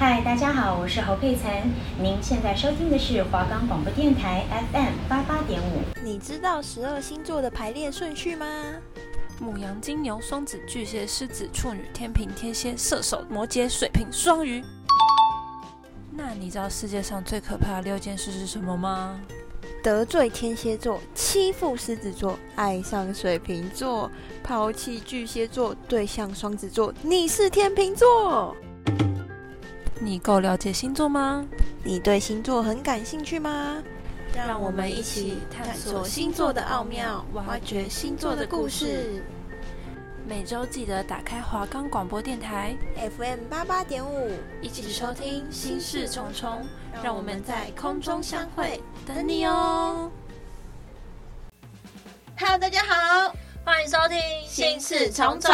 嗨，大家好，我是侯佩岑。您现在收听的是华冈广播电台 FM 八八点五。你知道十二星座的排列顺序吗？母羊、金牛、双子、巨蟹、狮子、处女、天平、天蝎、射手、摩羯、水瓶、双鱼。那你知道世界上最可怕的六件事是什么吗？得罪天蝎座，欺负狮子座，爱上水瓶座，抛弃巨蟹座，对象双子座，你是天秤座。你够了解星座吗？你对星座很感兴趣吗？让我们一起探索星座的奥妙，挖掘星座的故事。每周记得打开华冈广播电台 FM 八八点五，一起收听心事重重。让我们在空中相会，等你哦。Hello，大家好，欢迎收听心事重重。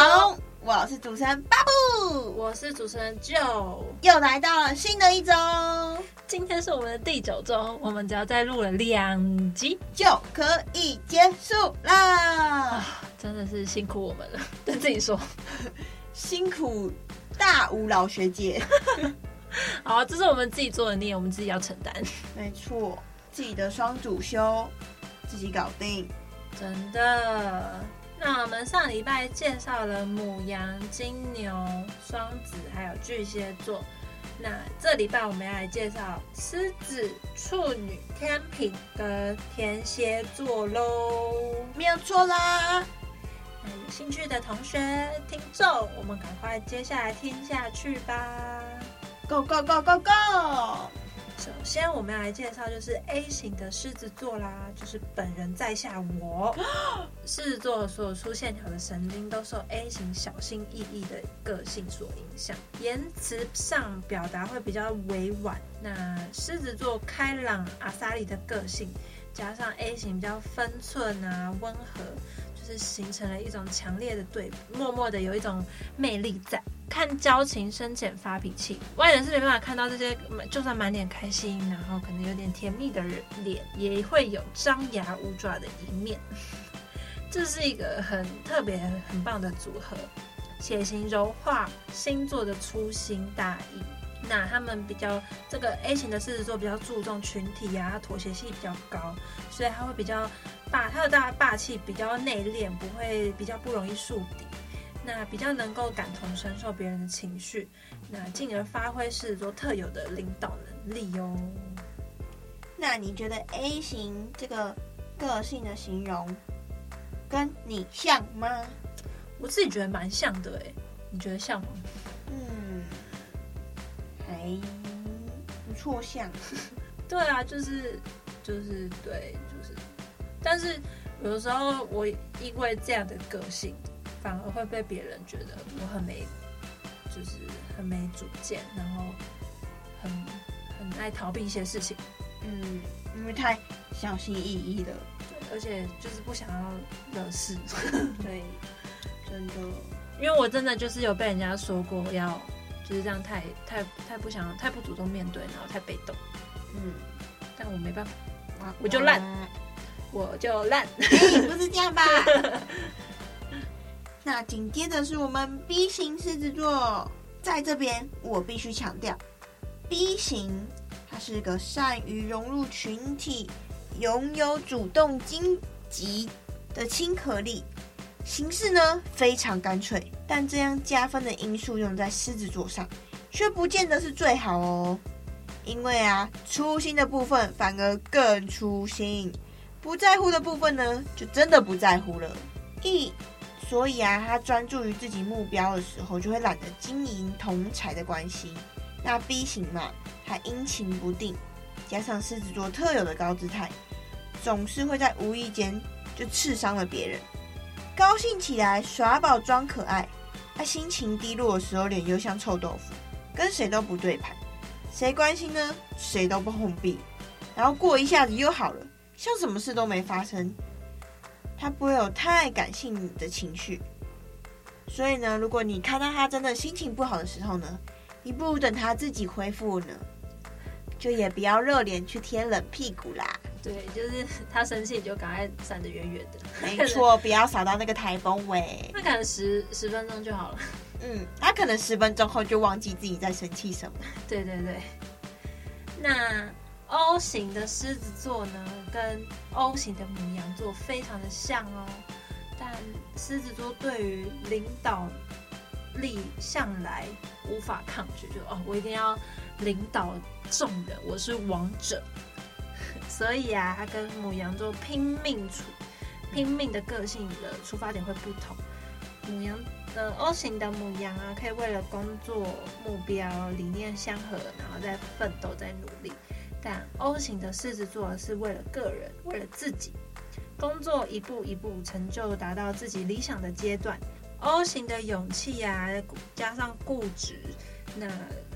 我是主持人巴布，我是主持人 Joe，又来到了新的一周。今天是我们的第九周，我们只要再录了两集就可以结束啦。啊，真的是辛苦我们了，对自己说，辛苦大吴老学姐。好，这是我们自己做的孽，我们自己要承担。没错，自己的双主修，自己搞定，真的。那我们上礼拜介绍了母羊、金牛、双子，还有巨蟹座。那这礼拜我们要来介绍狮子、处女、天平跟天蝎座喽，没有错啦。那有兴趣的同学、听众，我们赶快接下来听下去吧。Go go go go go！首先，我们要来介绍就是 A 型的狮子座啦，就是本人在下我。狮子座所有粗线条的神经都受 A 型小心翼翼的个性所影响，言辞上表达会比较委婉。那狮子座开朗阿萨里的个性，加上 A 型比较分寸啊温和，是形成了一种强烈的对比，默默的有一种魅力在。看交情深浅发脾气，外人是没办法看到这些。就算满脸开心，然后可能有点甜蜜的人脸，也会有张牙舞爪的一面。这是一个很特别、很棒的组合，血型柔化，星座的粗心大意。那他们比较这个 A 型的狮子座比较注重群体啊，妥协性比较高，所以他会比较霸，他的大霸气比较内敛，不会比较不容易树敌。那比较能够感同身受别人的情绪，那进而发挥狮子座特有的领导能力哟。那你觉得 A 型这个个性的形容跟你像吗？我自己觉得蛮像的哎，你觉得像吗？嗯，还不错像。对啊，就是就是对，就是，但是有的时候我因为这样的个性。反而会被别人觉得我很没，就是很没主见，然后很很爱逃避一些事情。嗯，因为太小心翼翼的，对，而且就是不想要惹事。对，真的，因为我真的就是有被人家说过要就是这样太太太不想太不主动面对，然后太被动。嗯，但我没办法，我就烂，我就烂，欸，不是这样吧？那紧接着是我们 B 型狮子座，在这边我必须强调，B 型它是个善于融入群体、拥有主动积极的亲和力，形式呢非常干脆。但这样加分的因素用在狮子座上，却不见得是最好哦。因为啊，粗心的部分反而更粗心，不在乎的部分呢，就真的不在乎了。一所以啊，他专注于自己目标的时候，就会懒得经营同侪的关系。那 B 型嘛，他阴晴不定，加上狮子座特有的高姿态，总是会在无意间就刺伤了别人。高兴起来耍宝装可爱，他心情低落的时候，脸又像臭豆腐，跟谁都不对盘，谁关心呢？谁都不碰壁，然后过一下子又好了，像什么事都没发生。他不会有太感性的情绪，所以呢，如果你看到他真的心情不好的时候呢，你不如等他自己恢复呢，就也不要热脸去贴冷屁股啦。对，就是 他生气你就赶快闪得远远的。没错，不要扫到那个台风尾。那可能十十分钟就好了。嗯，他可能十分钟后就忘记自己在生气什么。对对对。那 O 型的狮子座呢，跟 O 型的牡羊座非常的像哦。但狮子座对于领导力向来无法抗拒，就哦，我一定要领导众人，我是王者。所以啊，他跟母羊座拼命处拼命的个性的出发点会不同。母羊的 O 型的母羊啊，可以为了工作目标理念相合，然后再奋斗、再努力。但 O 型的狮子座是为了个人，为了自己。工作一步一步成就，达到自己理想的阶段。O 型的勇气、啊，加上固执，那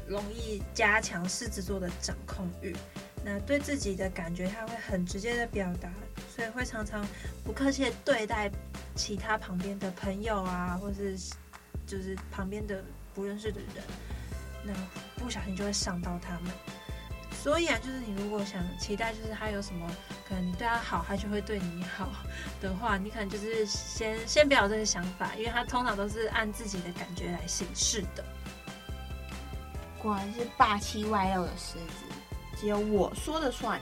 容易加强狮子座的掌控欲。那对自己的感觉，他会很直接的表达，所以会常常不客气的对待其他旁边的朋友啊，或是就是旁边的不认识的人。那不小心就会伤到他们。所以啊，就是你如果想期待，就是他有什么可能你对他好，他就会对你好的话，你可能就是先先不要这个想法，因为他通常都是按自己的感觉来行事的。果然是霸气外露的狮子，只有我说了算。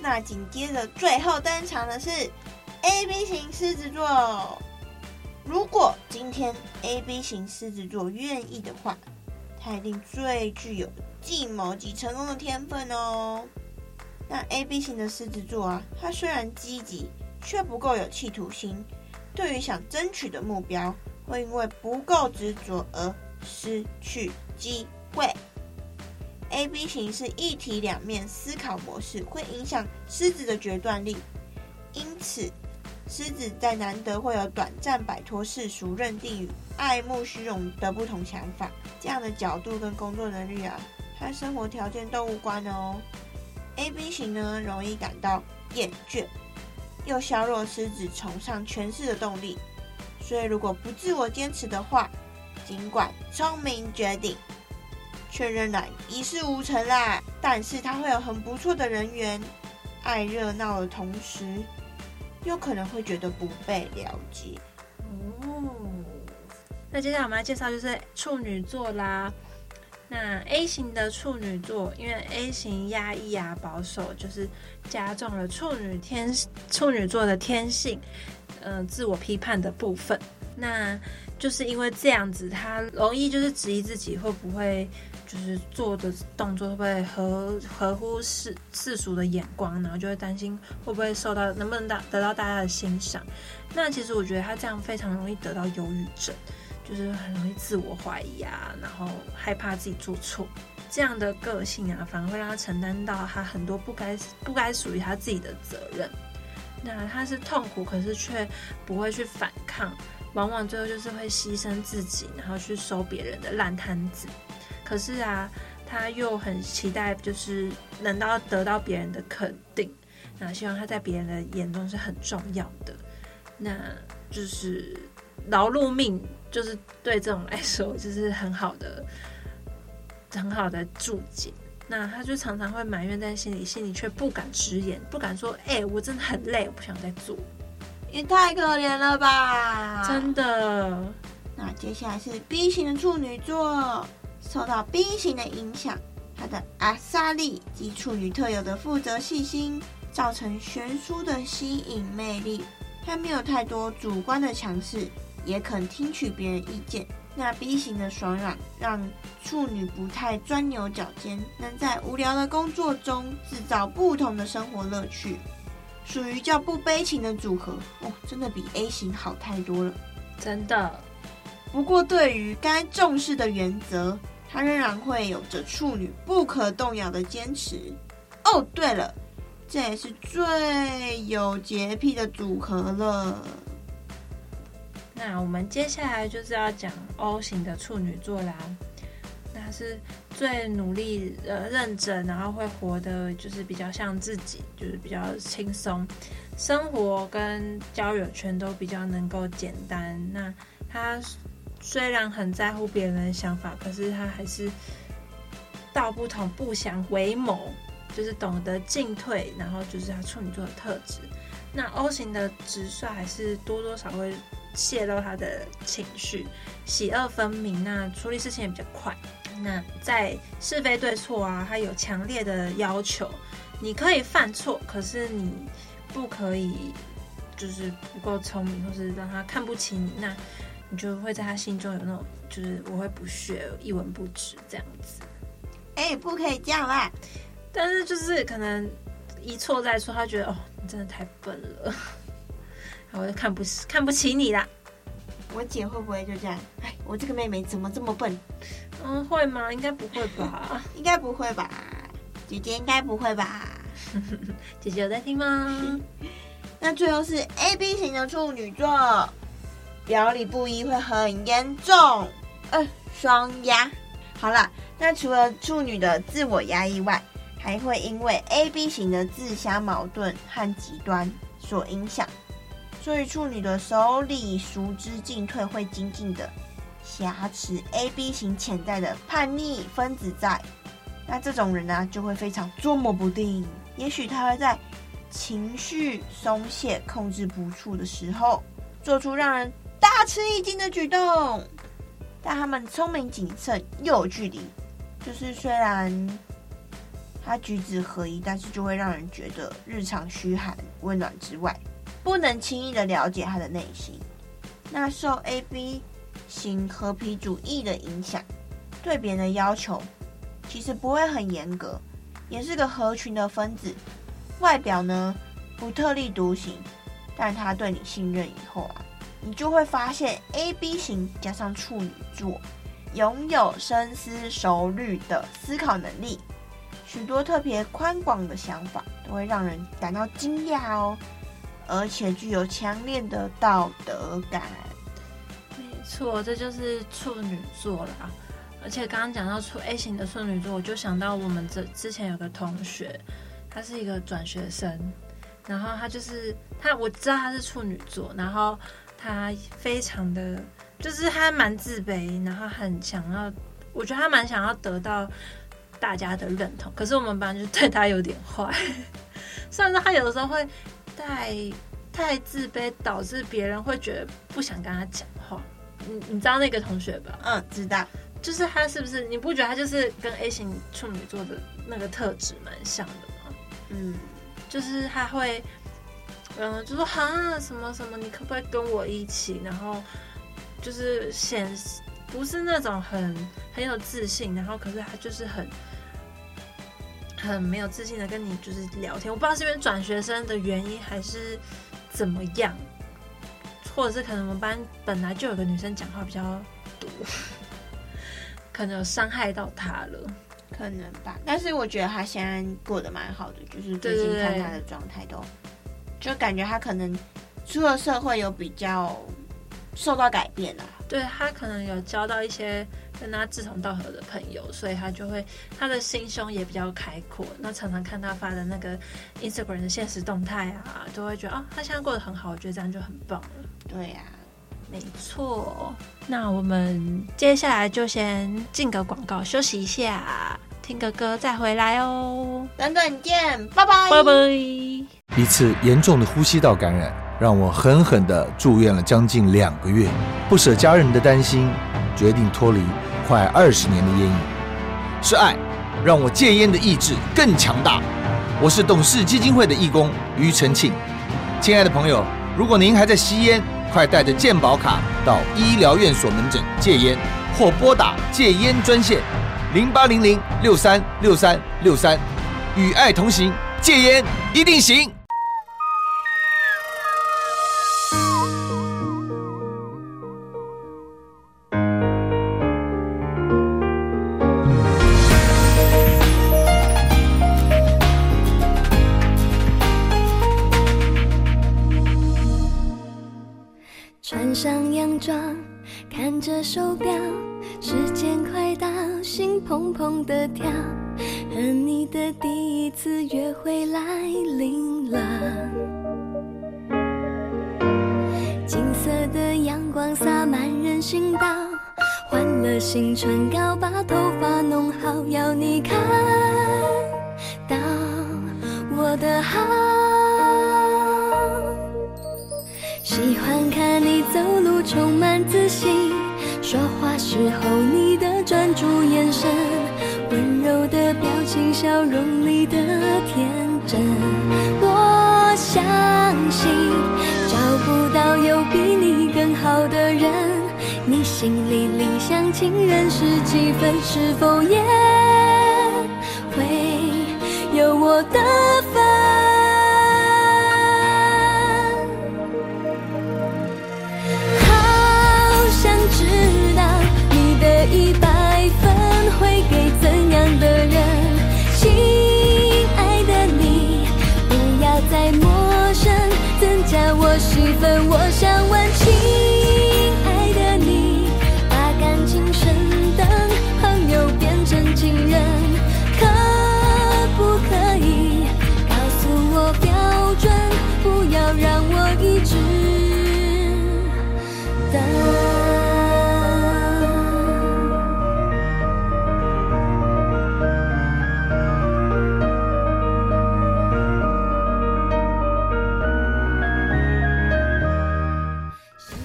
那紧接着最后登场的是 AB 型狮子座。如果今天 AB 型狮子座愿意的话，他一定最具有。计谋及成功的天分哦。那 A B 型的狮子座啊，他虽然积极，却不够有企图心。对于想争取的目标，会因为不够执着而失去机会。A B 型是一体两面思考模式，会影响狮子的决断力。因此，狮子在难得会有短暂摆脱世俗认定与爱慕虚荣的不同想法，这样的角度跟工作能力啊。和生活条件都无关哦。AB 型呢，容易感到厌倦，又削弱狮子崇尚权势的动力。所以，如果不自我坚持的话，尽管聪明绝顶，却仍然一事无成啦。但是，他会有很不错的人缘，爱热闹的同时，又可能会觉得不被了解。哦，那接下来我们来介绍就是处女座啦。那 A 型的处女座，因为 A 型压抑啊、保守，就是加重了处女天处女座的天性，嗯、呃，自我批判的部分。那就是因为这样子，他容易就是质疑自己会不会就是做的动作会不会合合乎世世俗的眼光，然后就会担心会不会受到能不能得到大家的欣赏。那其实我觉得他这样非常容易得到忧郁症。就是很容易自我怀疑啊，然后害怕自己做错，这样的个性啊，反而会让他承担到他很多不该不该属于他自己的责任。那他是痛苦，可是却不会去反抗，往往最后就是会牺牲自己，然后去收别人的烂摊子。可是啊，他又很期待，就是能到得到别人的肯定，那希望他在别人的眼中是很重要的。那就是劳碌命。就是对这种来说，就是很好的、很好的注解。那他就常常会埋怨在心里，心里却不敢直言，不敢说：“哎、欸，我真的很累，我不想再做。”也太可怜了吧！真的。那接下来是 B 型的处女座，受到 B 型的影响，他的阿萨利及处女特有的负责细心，造成悬殊的吸引魅力。他没有太多主观的强势。也肯听取别人意见。那 B 型的爽朗让处女不太钻牛角尖，能在无聊的工作中制造不同的生活乐趣，属于较不悲情的组合哦，真的比 A 型好太多了，真的。不过对于该重视的原则，他仍然会有着处女不可动摇的坚持。哦，对了，这也是最有洁癖的组合了。那我们接下来就是要讲 O 型的处女座啦，那是最努力、呃认真，然后会活得就是比较像自己，就是比较轻松，生活跟交友圈都比较能够简单。那他虽然很在乎别人的想法，可是他还是道不同不相为谋，就是懂得进退，然后就是他处女座的特质。那 O 型的直率还是多多少会。泄露他的情绪，喜恶分明，那处理事情也比较快。那在是非对错啊，他有强烈的要求，你可以犯错，可是你不可以就是不够聪明，或是让他看不起你，那你就会在他心中有那种就是我会不屑一文不值这样子。哎、欸，不可以这样啦！但是就是可能一错再错，他觉得哦，你真的太笨了，我就看不起看不起你啦。我姐会不会就这样？哎，我这个妹妹怎么这么笨？嗯，会吗？应该不会吧？应该不会吧？姐姐应该不会吧？姐姐有在听吗？那最后是 A B 型的处女座，表里不一会很严重。呃，双压。好了。那除了处女的自我压抑外，还会因为 AB 型的自相矛盾和极端所影响，所以处女的手里熟知进退会紧紧的挟持 AB 型潜在的叛逆分子在。那这种人呢、就会非常捉摸不定，也许他会在情绪松懈、控制不住的时候，做出让人大吃一惊的举动。但他们聪明谨慎又有距离。就是虽然他举止合一，但是就会让人觉得日常嘘寒问暖之外，不能轻易的了解他的内心。那受 AB 型和平主义的影响，对别人的要求其实不会很严格，也是个合群的分子。外表呢不特立独行，但他对你信任以后啊，你就会发现 AB 型加上处女座。拥有深思熟虑的思考能力，许多特别宽广的想法都会让人感到惊讶哦，而且具有强烈的道德感。没错，这就是处女座啦。而且刚刚讲到处 A 型的处女座，我就想到我们这之前有个同学，他是一个转学生，然后他就是他，我知道他是处女座，然后他非常的。就是他蛮自卑，然后很想要，我觉得他蛮想要得到大家的认同。可是我们班就对他有点坏，虽然说他有的时候会太太自卑，导致别人会觉得不想跟他讲话。你你知道那个同学吧？嗯，知道。就是他是不是？你不觉得他就是跟 A 型处女座的那个特质蛮像的吗？嗯，就是他会，嗯，就说哈什么什么，你可不可以跟我一起？然后。就是显不是那种很很有自信，然后可是他就是很很没有自信的跟你就是聊天。我不知道是因为转学生的原因还是怎么样，或者是可能我们班本来就有个女生讲话比较毒，可能有伤害到他了，可能吧。但是我觉得他现在过得蛮好的，就是最近看他的状态都，就感觉他可能出了社会有比较。受到改变了，对，他可能有交到一些跟他志同道合的朋友，所以他就会他的心胸也比较开阔。那常常看他发的那个 Instagram 的现实动态啊，都会觉得啊、哦，他现在过得很好，我觉得这样就很棒了。对呀、啊，没错。那我们接下来就先进个广告，休息一下，听个歌再回来哦。等等见，拜拜，拜拜。一次严重的呼吸道感染。让我狠狠地住院了将近两个月，不舍家人的担心，决定脱离快二十年的烟瘾。是爱，让我戒烟的意志更强大。我是董事基金会的义工庾澄庆。亲爱的朋友，如果您还在吸烟，快带着健保卡到医疗院所门诊戒烟，或拨打戒烟专线零八零零六三六三六三，与爱同行，戒烟一定行。穿上洋装，看着手表，时间，心砰砰的跳，和你的第一次约会来临了。金色的阳光洒满人行道，换了新唇膏，把头发弄好，要你看到我的好，喜欢看你。走路充满自信，说话时候你的专注眼神，温柔的表情，笑容里的天真。我相信找不到有比你更好的人，你心里理想情人是几分？是否也会有我的一百分会给怎样的人？亲爱的你，不要再陌生，增加我戏份。我想问，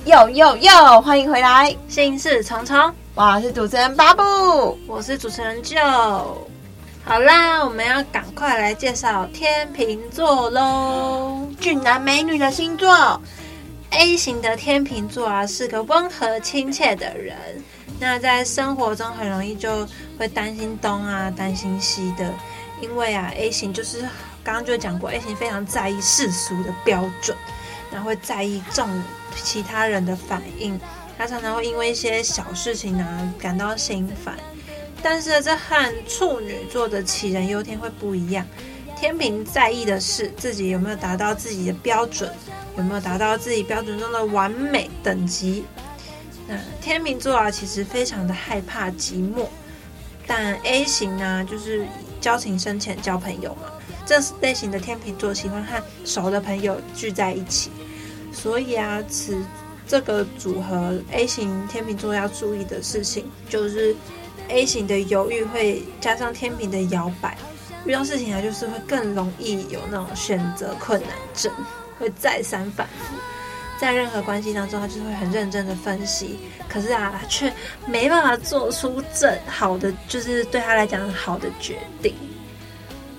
哟哟哟，欢迎回来，心事重重，我是主持人巴布，我是主持人 Joe。好啦，我们要赶快来介绍天秤座喽，俊男美女的星座。A 型的天秤座啊，是个温和亲切的人，那在生活中很容易就会担心东啊，担心西的，因为啊，A 型就是刚刚就讲过，A 型非常在意世俗的标准，然后会在意重。其他人的反应，他常常会因为一些小事情呢感到心烦。但是这和处女座的杞人忧天会不一样。天平在意的是自己有没有达到自己的标准，有没有达到自己标准中的完美等级。那天秤座啊，其实非常的害怕寂寞。但 A 型呢，就是交情深浅交朋友嘛。这类型的天秤座喜欢和熟的朋友聚在一起。所以啊，此这个组合 A 型天秤座要注意的事情，就是 A 型的犹豫会加上天秤的摇摆，遇到事情啊，就是会更容易有那种选择困难症，会再三反复，在任何关系当中，他就会很认真的分析，可是啊，却没办法做出正好的，就是对他来讲好的决定，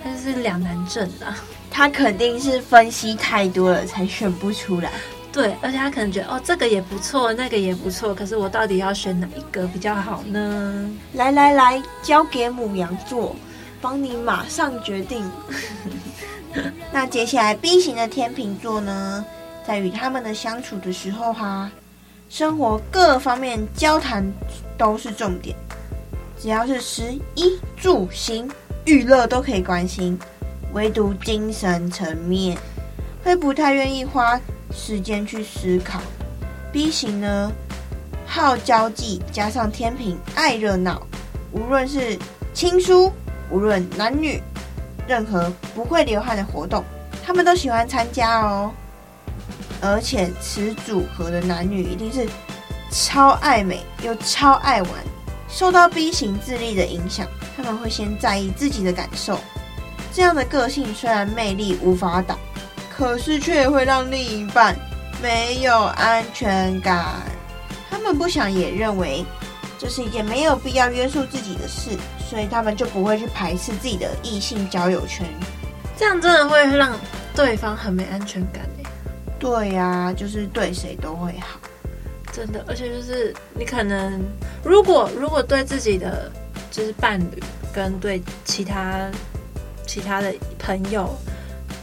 他是两难症啊。他肯定是分析太多了，才选不出来。对，而且他可能觉得哦，这个也不错，那个也不错，可是我到底要选哪一个比较好呢？来来来，交给母羊座，帮你马上决定。那接下来 B 型的天秤座呢，在与他们的相处的时候哈，生活各方面交谈都是重点，只要是食衣住行娱乐都可以关心。唯独精神层面会不太愿意花时间去思考。B 型呢，好交际，加上天平爱热闹，无论是亲疏，无论男女，任何不会流汗的活动，他们都喜欢参加哦。而且此组合的男女一定是超爱美又超爱玩。受到 B 型智力的影响，他们会先在意自己的感受。这样的个性虽然魅力无法挡，可是却会让另一半没有安全感。他们不想也认为这是一件没有必要约束自己的事，所以他们就不会去排斥自己的异性交友圈。这样真的会让对方很没安全感耶。对呀、啊，就是对谁都会好，真的。而且就是你可能如果如果对自己的就是伴侣跟对其他。其他的朋友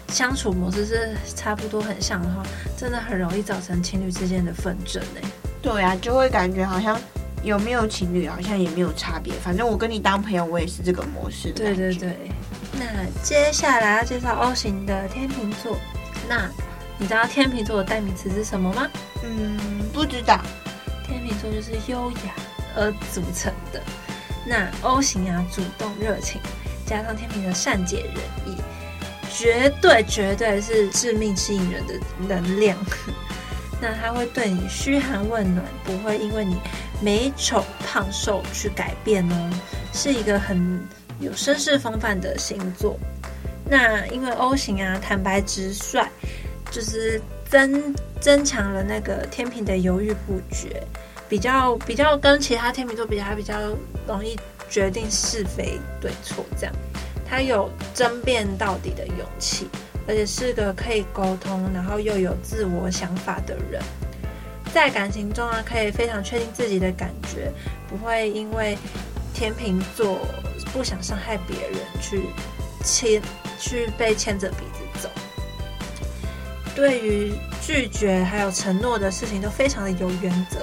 相处模式是差不多很像的话，真的很容易造成情侣之间的纷争呢。对啊，就会感觉好像有没有情侣好像也没有差别，反正我跟你当朋友，我也是这个模式。对对对。那接下来要介绍 O 型的天秤座，那你知道天秤座的代名词是什么吗？嗯，不知道。天秤座就是优雅而组成的。那 O 型啊，主动热情。加上天秤的善解人意，绝对绝对是致命吸引人的能量。那他会对你嘘寒问暖，不会因为你美丑胖瘦去改变哦，是一个很有绅士风范的星座。那因为 O 型啊，坦白直率，就是增增强了那个天秤的犹豫不决，比较比较跟其他天秤座比较，比较容易决定是非对错。这样，他有争辩到底的勇气，而且是个可以沟通，然后又有自我想法的人。在感情中啊，可以非常确定自己的感觉，不会因为天秤座不想伤害别人去牵去被牵着鼻子走。对于拒绝还有承诺的事情都非常的有原则，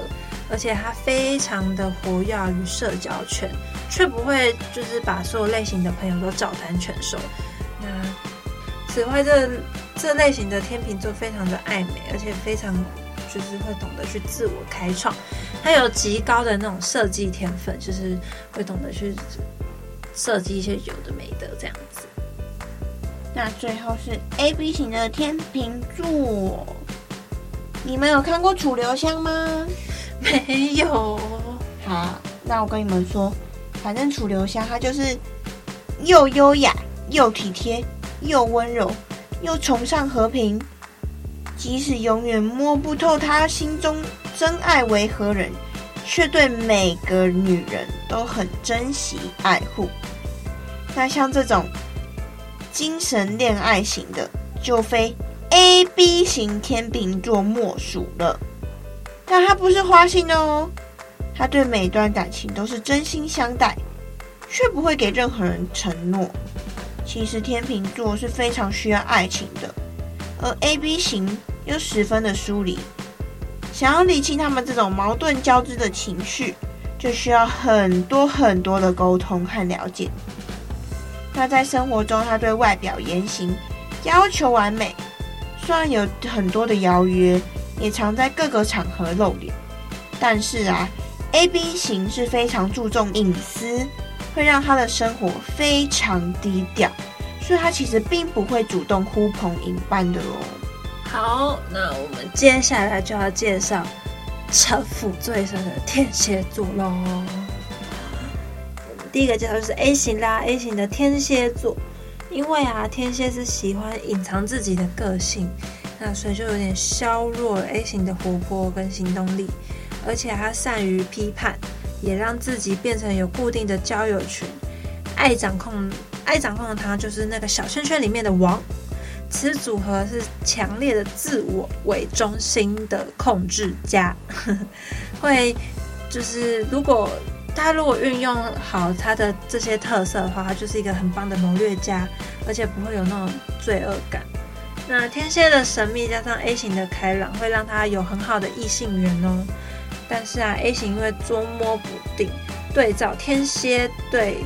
而且他非常的活跃于社交圈，却不会就是把所有类型的朋友都照单全收。那此外，这这类型的天秤座非常的爱美，而且非常。就是会懂得去自我开创，他有极高的那种设计天分，就是会懂得去设计一些有的没的这样子。那最后是 A B 型的天秤座，你们有看过楚留香吗？没有。好，那我跟你们说，反正楚留香他就是又优雅又体贴又温柔又崇尚和平。即使永远摸不透他心中真爱为何人，却对每个女人都很珍惜爱护。那像这种精神恋爱型的，就非 A B 型天秤座莫属了。但他不是花心的哦，他对每段感情都是真心相待，却不会给任何人承诺。其实天秤座是非常需要爱情的，而 A B 型。又十分的疏离，想要理清他们这种矛盾交织的情绪，就需要很多很多的沟通和了解。那在生活中，他对外表言行要求完美，虽然有很多的邀约，也常在各个场合露脸，但是啊，AB 型是非常注重隐私，会让他的生活非常低调，所以他其实并不会主动呼朋引伴的哦。好，那我们接下来就要介绍城府最深的天蝎座喽。第一个介绍就是 A 型啦，A 型的天蝎座，因为啊，天蝎是喜欢隐藏自己的个性，那所以就有点削弱 A 型的活泼跟行动力，而且他善于批判，也让自己变成有固定的交友群，爱掌控，爱掌控的他就是那个小圈圈里面的王。此组合是强烈的自我为中心的控制家，会就是如果他如果运用好他的这些特色的话，他就是一个很棒的谋略家，而且不会有那种罪恶感。那天蝎的神秘加上 A 型的开朗，会让他有很好的异性缘哦。但是啊，A 型因为捉摸不定，对照天蝎对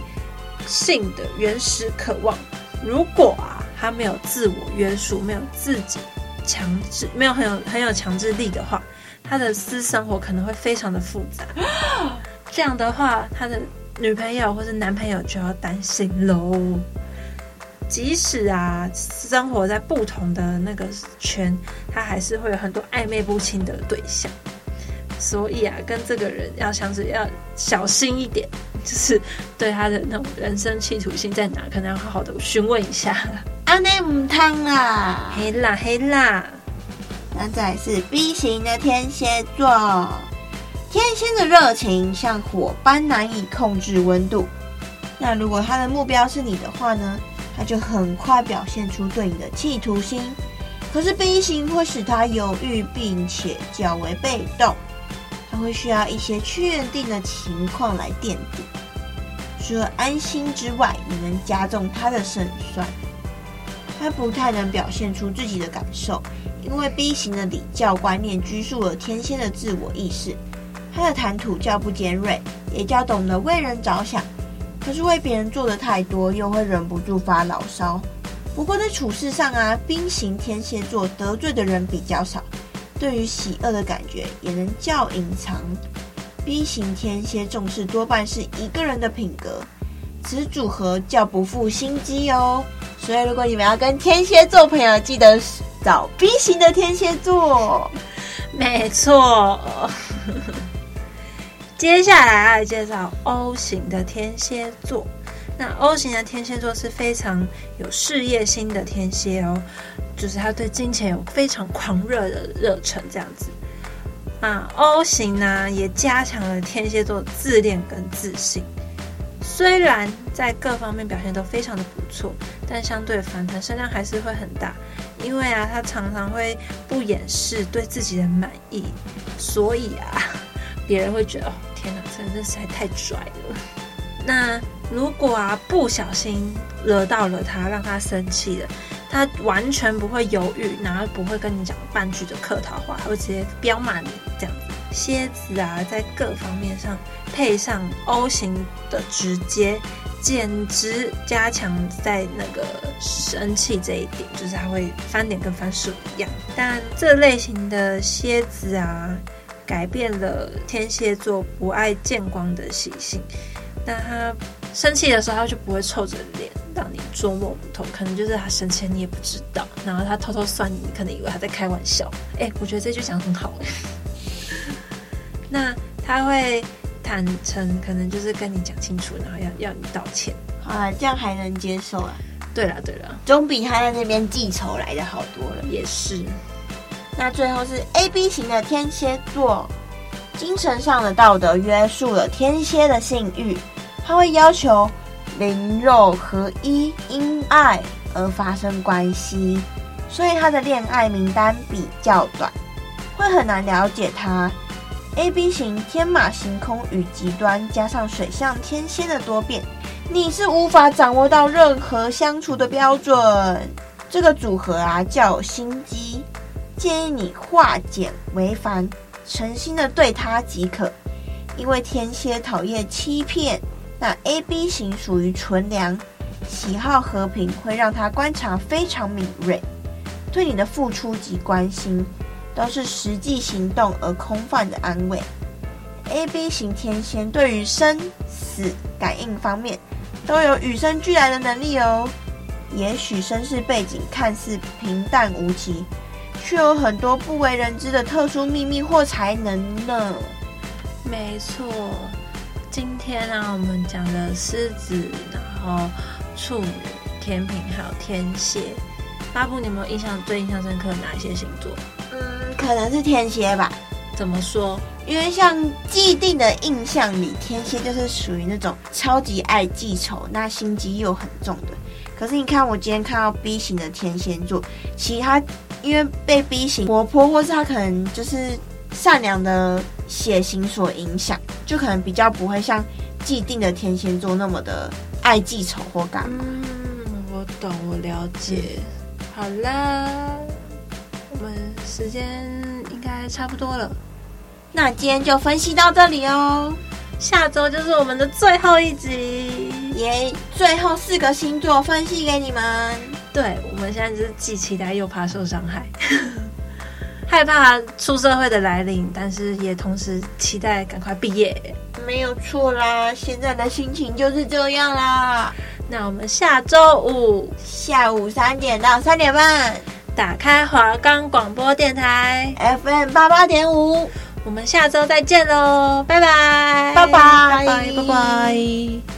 性的原始渴望，如果啊。他没有自我约束，没有自己强制，没有很有很有强制力的话，他的私生活可能会非常的复杂。这样的话，他的女朋友或是男朋友就要担心喽。即使啊，生活在不同的那个圈，他还是会有很多暧昧不清的对象。所以啊，跟这个人要相处要小心一点，就是对他的那种人生企图心在哪，可能要好好的询问一下。阿内姆汤啊，黑啦黑啦，那再是 B 型的天蝎座，天蝎的热情像火般难以控制温度。那如果他的目标是你的话呢，他就很快表现出对你的企图心。可是 B 型会使他犹豫，并且较为被动。他会需要一些确定的情况来垫底，除了安心之外，也能加重他的胜算。他不太能表现出自己的感受，因为 B 型的礼教观念拘束了天蝎的自我意识。他的谈吐较不尖锐，也较懂得为人着想。可是为别人做的太多，又会忍不住发牢骚。不过在处事上啊，B 型天蝎座得罪的人比较少，对于喜恶的感觉也能较隐藏。B 型天蝎重视多半是一个人的品格，此组合较不负心机哦。所以，如果你们要跟天蝎座朋友，记得找 B 型的天蝎座。没错。接下来来介绍 O 型的天蝎座。那 O 型的天蝎座是非常有事业心的天蝎哦，就是他对金钱有非常狂热的热忱这样子。啊，O 型呢也加强了天蝎座自恋跟自信。虽然在各方面表现都非常的不错，但相对反弹声量还是会很大，因为啊，他常常会不掩饰对自己的满意，所以啊，别人会觉得，真的实在太拽了。那如果啊不小心惹到了他，让他生气了，他完全不会犹豫，然后不会跟你讲半句的客套话，他会直接彪骂你这样子。蝎子啊，在各方面上配上 O 型的直接，简直加强在那个生气这一点，就是他会翻脸跟翻书一样。但这类型的蝎子啊，改变了天蝎座不爱见光的习性。那他生气的时候，他就不会臭着脸让你捉摸不透，可能就是他生气你也不知道，然后他偷偷算你，你可能以为他在开玩笑。哎，我觉得这句讲得很好哎。那他会坦诚，可能就是跟你讲清楚，然后要要你道歉。啊，这样还能接受啊？对了对了，总比他在那边记仇来的好多了。也是。那最后是 AB 型的天蝎座，精神上的道德约束了天蝎的性欲，他会要求灵肉合一，因爱而发生关系，所以他的恋爱名单比较短，会很难了解他。A B 型天马行空与极端，加上水象天蝎的多变，你是无法掌握到任何相处的标准。这个组合啊，叫心机，建议你化简为繁，诚心的对他即可。因为天蝎讨厌欺骗，那 A B 型属于纯良，喜好和平，会让他观察非常敏锐，对你的付出及关心。都是实际行动而空泛的安慰。AB 型天蝎对于生死感应方面都有与生俱来的能力哦。也许身世背景看似平淡无奇，却有很多不为人知的特殊秘密或才能呢。没错，今天呢、啊，我们讲了狮子，然后处女、天秤还有天蝎。巴布，你有没有印象最印象深刻的哪一些星座？嗯可能是天蝎吧？怎么说？因为像既定的印象里，天蝎就是属于那种超级爱记仇，那心机又很重的。可是你看，我今天看到 B 型的天蝎座，其他因为被 B 型活泼，或是他可能就是善良的血型所影响，就可能比较不会像既定的天蝎座那么的爱记仇或干嘛。嗯，我懂，我了解。好啦。我们时间应该差不多了，那今天就分析到这里哦。下周就是我们的最后一集，耶！最后四个星座分析给你们。对，我们现在就是既期待又怕受伤害，害怕出社会的来临，但是也同时期待赶快毕业。没有错啦，现在的心情就是这样啦。那我们下周五下午三点到三点半。打开华冈广播电台 FM 八八点五，我们下周再见喽，拜拜，拜拜，拜拜，拜拜。